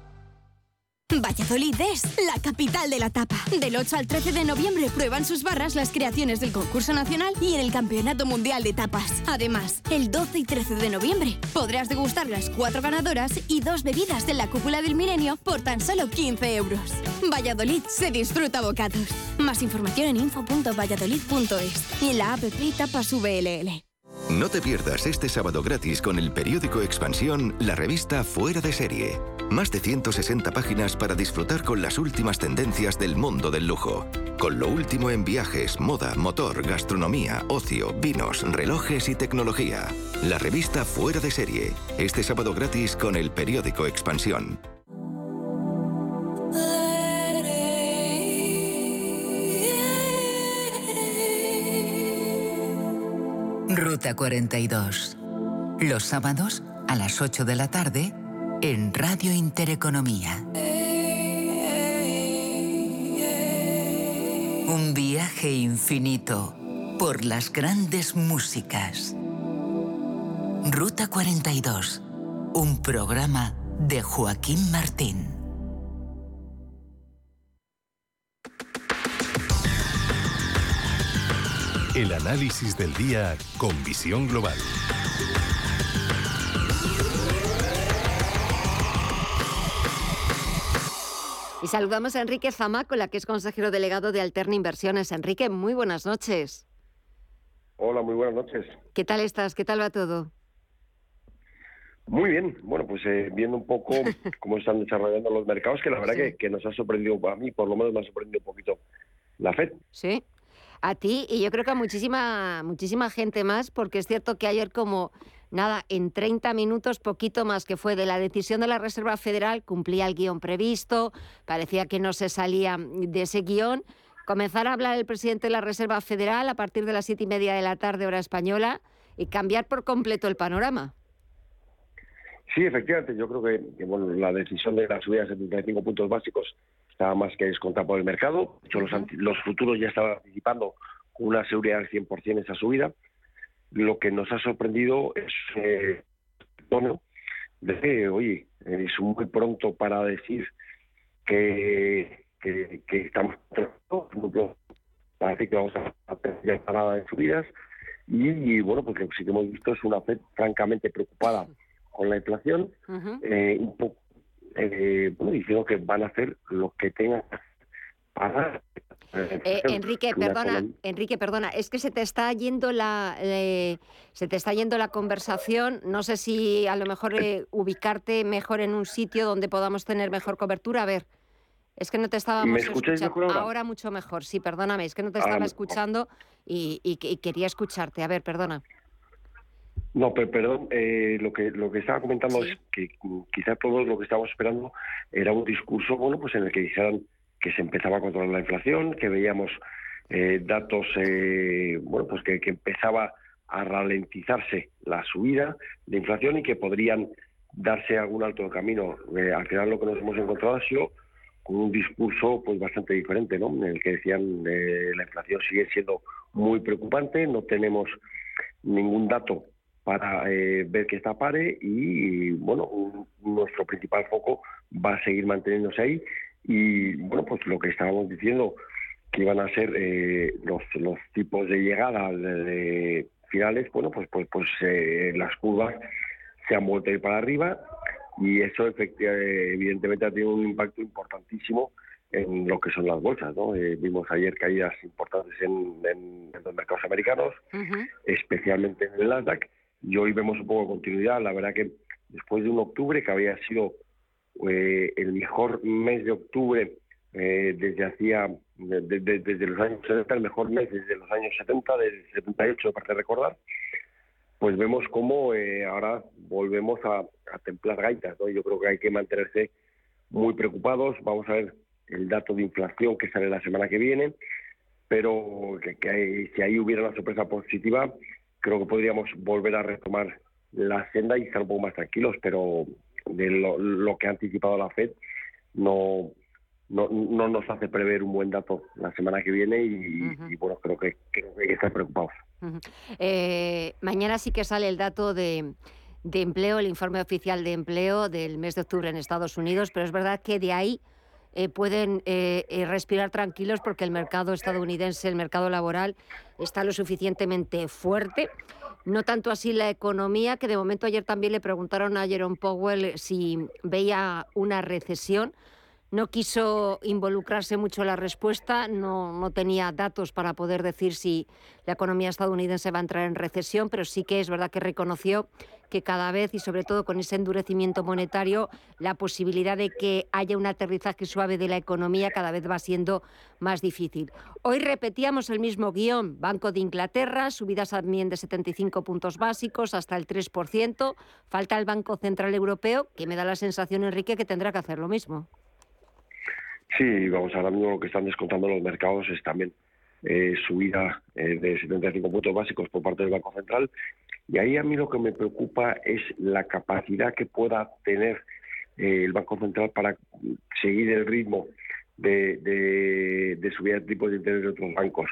Valladolid es la capital de la tapa. Del 8 al 13 de noviembre prueban sus barras las creaciones del concurso nacional y en el Campeonato Mundial de Tapas. Además, el 12 y 13 de noviembre podrás degustar las cuatro ganadoras y dos bebidas de la cúpula del milenio por tan solo 15 euros. Valladolid se disfruta bocados. Más información en info.valladolid.es y en la app Tapas VLL. No te pierdas este sábado gratis con el periódico Expansión, la revista Fuera de Serie. Más de 160 páginas para disfrutar con las últimas tendencias del mundo del lujo. Con lo último en viajes, moda, motor, gastronomía, ocio, vinos, relojes y tecnología. La revista Fuera de Serie. Este sábado gratis con el periódico Expansión. Ruta 42. Los sábados a las 8 de la tarde en Radio Intereconomía. Un viaje infinito por las grandes músicas. Ruta 42. Un programa de Joaquín Martín. El análisis del día con visión global. Y saludamos a Enrique Zamácola, que es consejero delegado de Alterna Inversiones. Enrique, muy buenas noches. Hola, muy buenas noches. ¿Qué tal estás? ¿Qué tal va todo? Muy bien, bueno, pues eh, viendo un poco cómo están desarrollando los mercados, que la verdad que, que, nos ha sorprendido, a mí por lo menos me ha sorprendido un poquito la FED. Sí, a ti y yo creo que a muchísima, muchísima gente más, porque es cierto que ayer como nada, en 30 minutos, poquito más que fue de la decisión de la Reserva Federal, cumplía el guion previsto, parecía que no se salía de ese guion. Comenzar a hablar el presidente de la Reserva Federal a partir de las siete y media de la tarde, hora española, y cambiar por completo el panorama. Sí, efectivamente, yo creo que, bueno, la decisión de la subida de 75 puntos básicos estaba más que descontada por el mercado. De hecho, los, los futuros ya estaban anticipando una seguridad al 100% esa subida. Lo que nos ha sorprendido es eh, tono de, oye, es muy pronto para decir que, que, que estamos parece que vamos a tener parada de subidas. Y, bueno, pues lo que sí que hemos visto es una FED francamente preocupada con la inflación, eh, un poco eh, bueno, diciendo que van a hacer lo que tengan para eh, Enrique, perdona, Enrique, perdona, es que se te está yendo la eh, se te está yendo la conversación. No sé si a lo mejor eh, ubicarte mejor en un sitio donde podamos tener mejor cobertura. A ver, es que no te estábamos escuchando. Ahora? mucho mejor. Sí, perdóname, es que no te estaba escuchando y, y, quería escucharte. A ver, perdona. No, pero perdón, lo que lo que estaba comentando es que quizá todos lo que estábamos esperando era un discurso, bueno, pues en el que dijeran que se empezaba a controlar la inflación, que veíamos eh, datos, eh, bueno, pues que, empezaba a ralentizarse la subida de inflación y que podrían darse algún alto de camino. Eh, al final lo que nos hemos encontrado ha sido con un discurso pues bastante diferente, ¿no? En el que decían la inflación sigue siendo muy preocupante, no tenemos ningún dato para ver que está pare y, bueno, nuestro principal foco va a seguir manteniéndose ahí y bueno, pues lo que estábamos diciendo que iban a ser eh, los, los tipos de llegada de, finales, bueno, pues pues pues eh, las curvas se han vuelto a ir para arriba y eso evidentemente ha tenido un impacto importantísimo en lo que son las bolsas, ¿no? Eh, vimos ayer caídas importantes en, en, los mercados americanos, especialmente en el Nasdaq, y hoy vemos un poco de continuidad. La verdad que después de un octubre que había sido eh, el mejor mes de octubre eh, desde hacía, desde los años 70, el mejor mes desde los años 70, desde 78, para recordar, pues vemos cómo eh, ahora volvemos a, templar gaitas. ¿no? Yo creo que hay que mantenerse muy preocupados. Vamos a ver el dato de inflación que sale la semana que viene, pero que, si ahí hubiera una sorpresa positiva, creo que podríamos volver a retomar la senda y estar un poco más tranquilos, pero de lo, que ha anticipado la FED no, no, no, nos hace prever un buen dato la semana que viene y, bueno, creo que, hay que estar preocupados. Eh, mañana sí que sale el dato de, de empleo, el informe oficial de empleo del mes de octubre en Estados Unidos, pero es verdad que de ahí eh, pueden eh, respirar tranquilos porque el mercado estadounidense, el mercado laboral, está lo suficientemente fuerte. No tanto así la economía, que de momento ayer también le preguntaron a Jerome Powell si veía una recesión. No quiso involucrarse mucho en la respuesta, no, no, tenía datos para poder decir si la economía estadounidense va a entrar en recesión, pero sí que es verdad que reconoció que cada vez, y sobre todo con ese endurecimiento monetario, la posibilidad de que haya un aterrizaje suave de la economía cada vez va siendo más difícil. Hoy repetíamos el mismo guion, Banco de Inglaterra, subidas también de 75 puntos básicos hasta el 3%, falta el Banco Central Europeo, que me da la sensación, Enrique, que tendrá que hacer lo mismo. Sí, vamos, ahora mismo lo que están descontando los mercados es también eh, subida eh, de 75 puntos básicos por parte del Banco Central. Y ahí a mí lo que me preocupa es la capacidad que pueda tener eh, el Banco Central para seguir el ritmo de, de, subida de tipos de interés de otros bancos.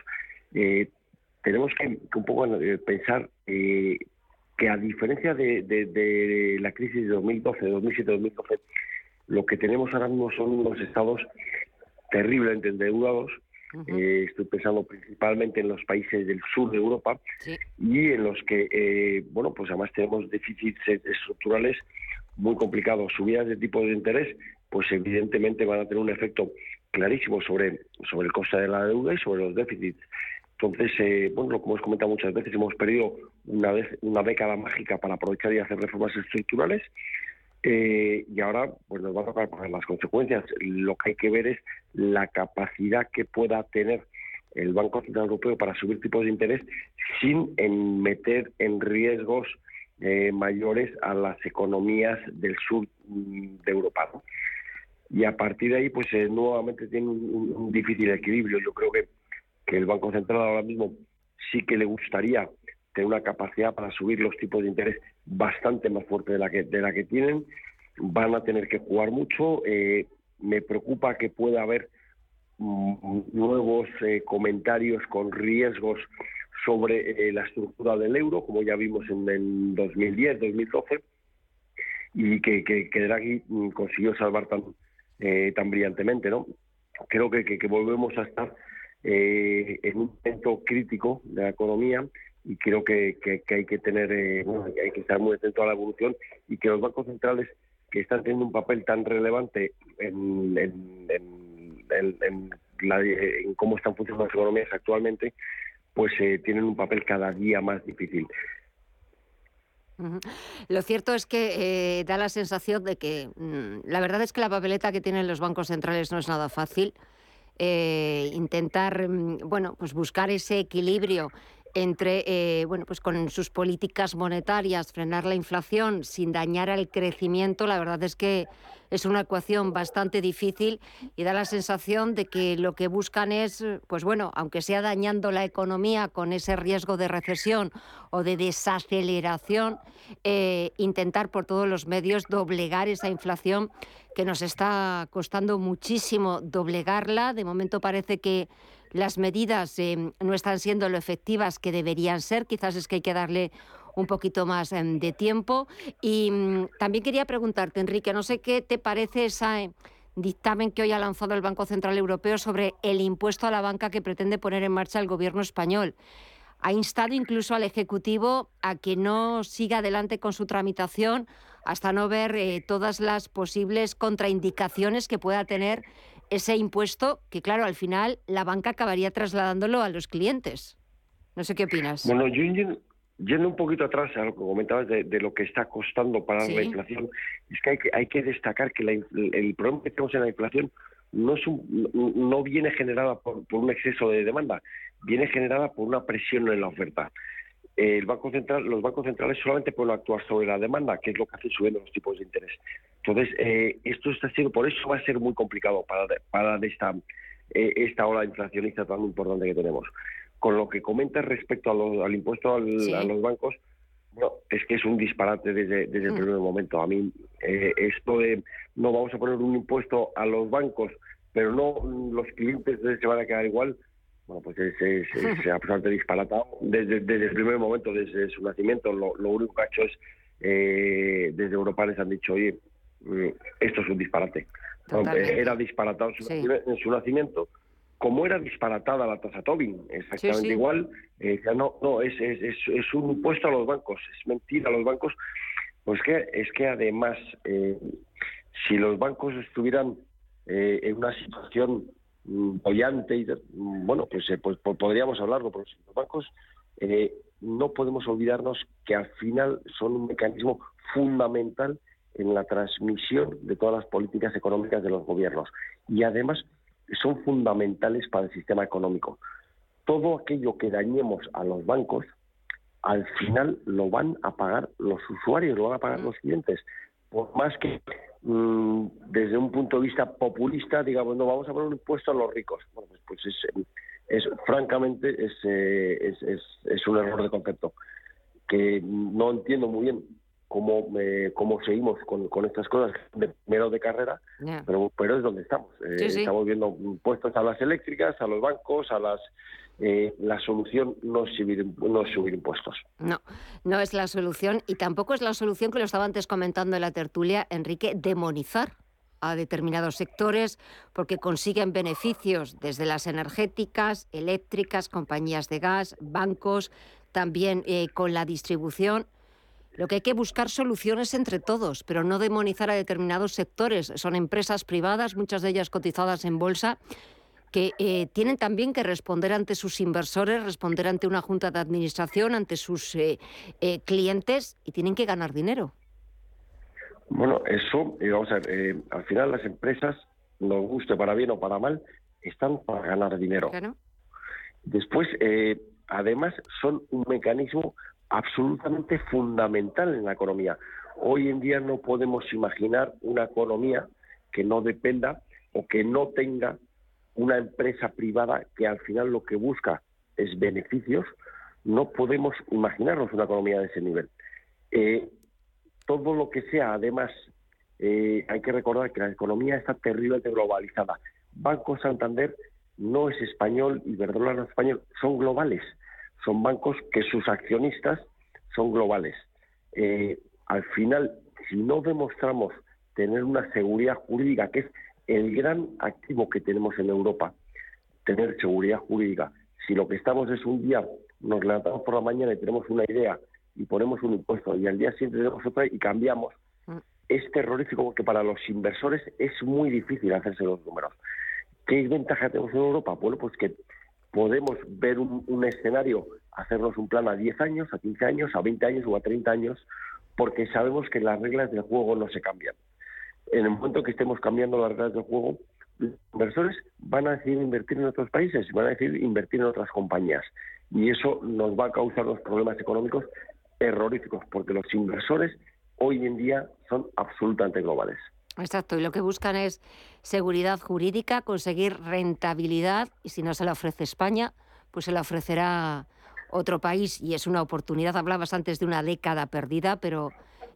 tenemos que, un poco pensar que a diferencia de, de, la crisis de 2012, 2007, 2012, lo que tenemos ahora mismo son unos estados terriblemente endeudados. Eh, estoy pensando principalmente en los países del sur de Europa y en los que, eh, bueno, pues además tenemos déficits estructurales muy complicados. Subidas de tipo de interés, pues evidentemente van a tener un efecto clarísimo sobre, sobre el coste de la deuda y sobre los déficits. Entonces, eh, bueno, como hemos comentado muchas veces, hemos perdido una, vez, una década mágica para aprovechar y hacer reformas estructurales. Eh, y ahora pues nos va a tocar las consecuencias. Lo que hay que ver es la capacidad que pueda tener el Banco Central Europeo para subir tipos de interés sin meter en riesgos eh, mayores a las economías del sur mm, de Europa. Y a partir de ahí, pues eh, nuevamente tiene un, difícil equilibrio. Yo creo que el Banco Central ahora mismo sí que le gustaría una capacidad para subir los tipos de interés bastante más fuerte de la que, de la que tienen. Van a tener que jugar mucho. Eh, me preocupa que pueda haber mm, nuevos eh, comentarios con riesgos sobre eh, la estructura del euro, como ya vimos en, en 2010, 2012, y que, que, que Draghi mm, consiguió salvar tan, tan brillantemente. ¿no? Creo que, que volvemos a estar en un momento crítico de la economía y creo que, hay que tener, eh, hay que estar muy atento a la evolución y que los bancos centrales que están teniendo un papel tan relevante en, cómo están funcionando las economías actualmente, pues eh, tienen un papel cada día más difícil. Lo cierto es que eh, da la sensación de que mm, la verdad es que la papeleta que tienen los bancos centrales no es nada fácil. intentar, mm, bueno, pues buscar ese equilibrio entre, eh, bueno, pues con sus políticas monetarias, frenar la inflación sin dañar al crecimiento, la verdad es que es una ecuación bastante difícil y da la sensación de que lo que buscan es, pues bueno, aunque sea dañando la economía con ese riesgo de recesión o de desaceleración, eh, intentar por todos los medios doblegar esa inflación que nos está costando muchísimo doblegarla. De momento parece que las medidas em, no están siendo lo efectivas que deberían ser. Quizás es que hay que darle un poquito más em, de tiempo. Y mm, también quería preguntarte, Enrique, no sé qué te parece ese eh, dictamen que hoy ha lanzado el Banco Central Europeo sobre el impuesto a la banca que pretende poner en marcha el gobierno español. Ha instado incluso al Ejecutivo a que no siga adelante con su tramitación hasta no ver eh, todas las posibles contraindicaciones que pueda tener ese impuesto que, claro, al final la banca acabaría trasladándolo a los clientes. No sé qué opinas. Bueno, yo yendo un poquito atrás a lo que comentabas de, lo que está costando para la inflación, es que hay, que hay que destacar que el problema que tenemos en la inflación no, es no viene generada por, un exceso de demanda, viene generada por una presión en la oferta. El Banco Central, los bancos centrales solamente pueden actuar sobre la demanda, que es lo que hace subiendo los tipos de interés. Entonces, eh, esto está siendo, por eso va a ser muy complicado para, para esta, eh, esta ola inflacionista tan importante que tenemos. Con lo que comentas respecto al impuesto a los bancos, no, es que es un disparate desde, desde el mm. primer momento. A mí, eh, esto de no vamos a poner un impuesto a los bancos, pero no los clientes se van a quedar igual, bueno, pues es, es, absolutamente disparatado. Desde, desde, el primer momento, desde su nacimiento, lo, único que ha hecho es, eh, desde Europa les han dicho, oye, mm, esto es un disparate. Era disparatado en su nacimiento como era disparatada la tasa Tobin, exactamente igual, eh, no, no es, es, es, un impuesto a los bancos, es mentira a los bancos, pues que es que además, eh, si los bancos estuvieran eh, en una situación bollante, y, mm, bueno, pues, pues, pues, podríamos hablarlo, pero los bancos no podemos olvidarnos que al final son un mecanismo fundamental en la transmisión de todas las políticas económicas de los gobiernos. Y además son fundamentales para el sistema económico. Todo aquello que dañemos a los bancos, al final lo van a pagar los usuarios, lo van a pagar los clientes. Por más que mm, desde un punto de vista populista digamos, no, vamos a poner un impuesto a los ricos. Bueno, pues, pues es, es, francamente es, eh, es, es, es un error de concepto que no entiendo muy bien cómo, eh, cómo seguimos con, con, estas cosas de primero de carrera, pero, pero es donde estamos. Eh, estamos viendo puestos a las eléctricas, a los bancos, a las... Eh, la solución no es, subir, no subir impuestos. No, no es la solución y tampoco es la solución que lo estaba antes comentando en la tertulia, Enrique, demonizar a determinados sectores porque consiguen beneficios desde las energéticas, eléctricas, compañías de gas, bancos, también con la distribución. Lo que hay que buscar soluciones entre todos, pero no demonizar a determinados sectores. Son empresas privadas, muchas de ellas cotizadas en bolsa, que eh, tienen también que responder ante sus inversores, responder ante una junta de administración, ante sus eh, eh, clientes y tienen que ganar dinero. Bueno, eso, vamos a ver, al final las empresas, nos guste para bien o para mal, están para ganar dinero. Después, además, son un mecanismo absolutamente fundamental en la economía. Hoy en día no podemos imaginar una economía que no dependa o que no tenga una empresa privada que al final lo que busca es beneficios. No podemos imaginarnos una economía de ese nivel. Eh, todo lo que sea, además, eh, hay que recordar que la economía está terriblemente globalizada. Banco Santander no es español y Verdrola no es español, son globales son bancos que sus accionistas son globales. Eh, al final, si no demostramos tener una seguridad jurídica, que es el gran activo que tenemos en Europa, tener seguridad jurídica, si lo que estamos es un día, nos levantamos por la mañana y tenemos una idea y ponemos un impuesto y al día siguiente tenemos otra y cambiamos, mm. es terrorífico porque para los inversores es muy difícil hacerse los números. ¿Qué ventaja tenemos en Europa? Bueno, pues que podemos ver un, escenario, hacernos un plan a 10 años, a 15 años, a 20 años o a 30 años, porque sabemos que las reglas del juego no se cambian. En el momento que estemos cambiando las reglas del juego, los inversores van a decidir invertir en otros países, van a decidir invertir en otras compañías. Y eso nos va a causar los problemas económicos terroríficos, porque los inversores hoy en día son absolutamente globales. Exacto, y lo que buscan es seguridad jurídica, conseguir rentabilidad, y si no se la ofrece España, pues se la ofrecerá otro país, y es una oportunidad. Hablabas antes de una década perdida, pero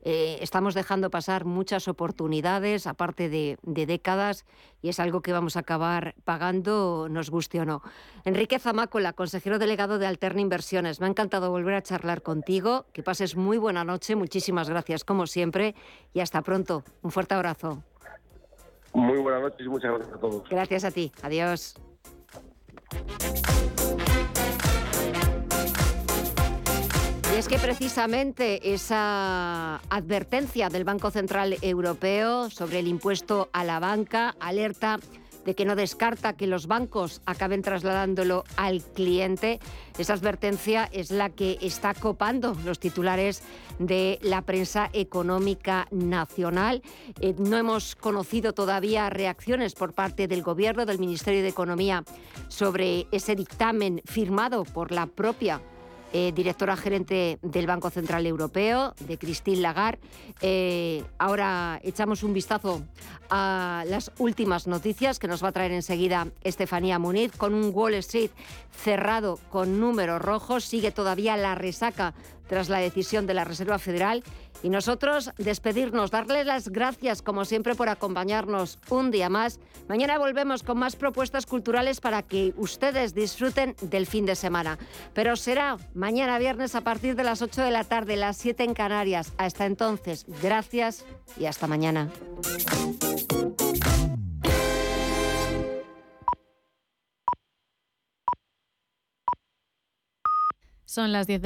eh, estamos dejando pasar muchas oportunidades, aparte de, décadas, y es algo que vamos a acabar pagando, nos guste o no. Enrique Zamácola, consejero delegado de Alterna Inversiones, me ha encantado volver a charlar contigo. Que pases muy buena noche, muchísimas gracias como siempre, y hasta pronto. Un fuerte abrazo. Muy buenas noches y muchas gracias a todos. Gracias a ti. Adiós. Y es que precisamente esa advertencia del Banco Central Europeo sobre el impuesto a la banca alerta de que no descarta que los bancos acaben trasladándolo al cliente. Esa advertencia es la que está copando los titulares de la prensa económica nacional. Eh, no hemos conocido todavía reacciones por parte del Gobierno, del Ministerio de Economía, sobre ese dictamen firmado por la propia eh, directora gerente del Banco Central Europeo, de Christine Lagarde. Eh, ahora echamos un vistazo a las últimas noticias que nos va a traer enseguida Estefanía Muniz, con un Wall Street cerrado con números rojos. Sigue todavía la resaca tras la decisión de la Reserva Federal. Y nosotros despedirnos, darles las gracias como siempre por acompañarnos un día más. Mañana volvemos con más propuestas culturales para que ustedes disfruten del fin de semana. Pero será mañana viernes a partir de las 8 de la tarde, las 7 en Canarias. Hasta entonces, gracias y hasta mañana. Son las 10